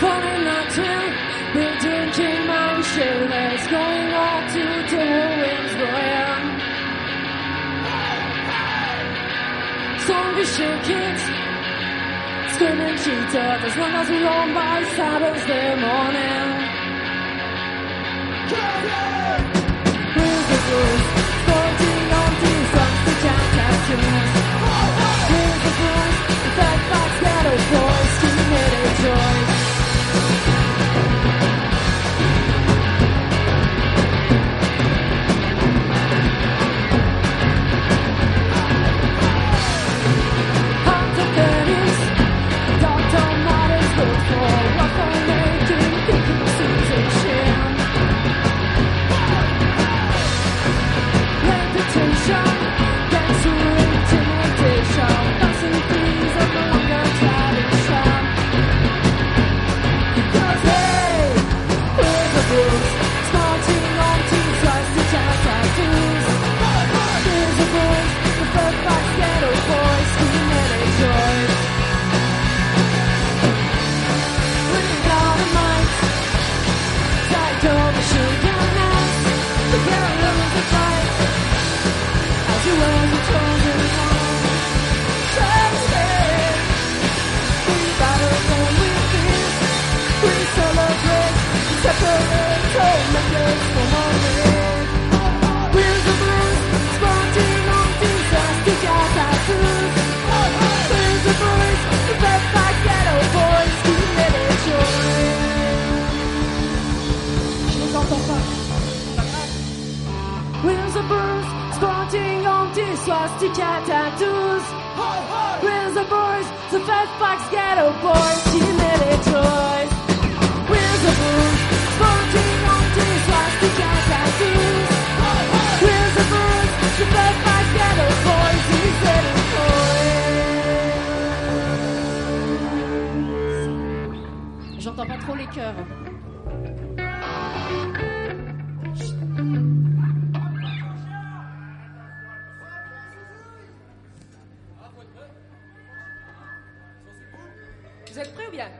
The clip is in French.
falling onto building dream I'm sure that's going on to the winds blowing Zombie show kids Screaming cheetahs as long as we're on by Saturday morning. swastika tattoos. Hi, hi. We're the boys, the fat fox ghetto boys, team and toys. We're the boys, smoking on the swastika tattoos. Hi, We're the boys, the fat fox ghetto boys, team and toys. J'entends pas trop les cœurs. Vous êtes prêts ou bien?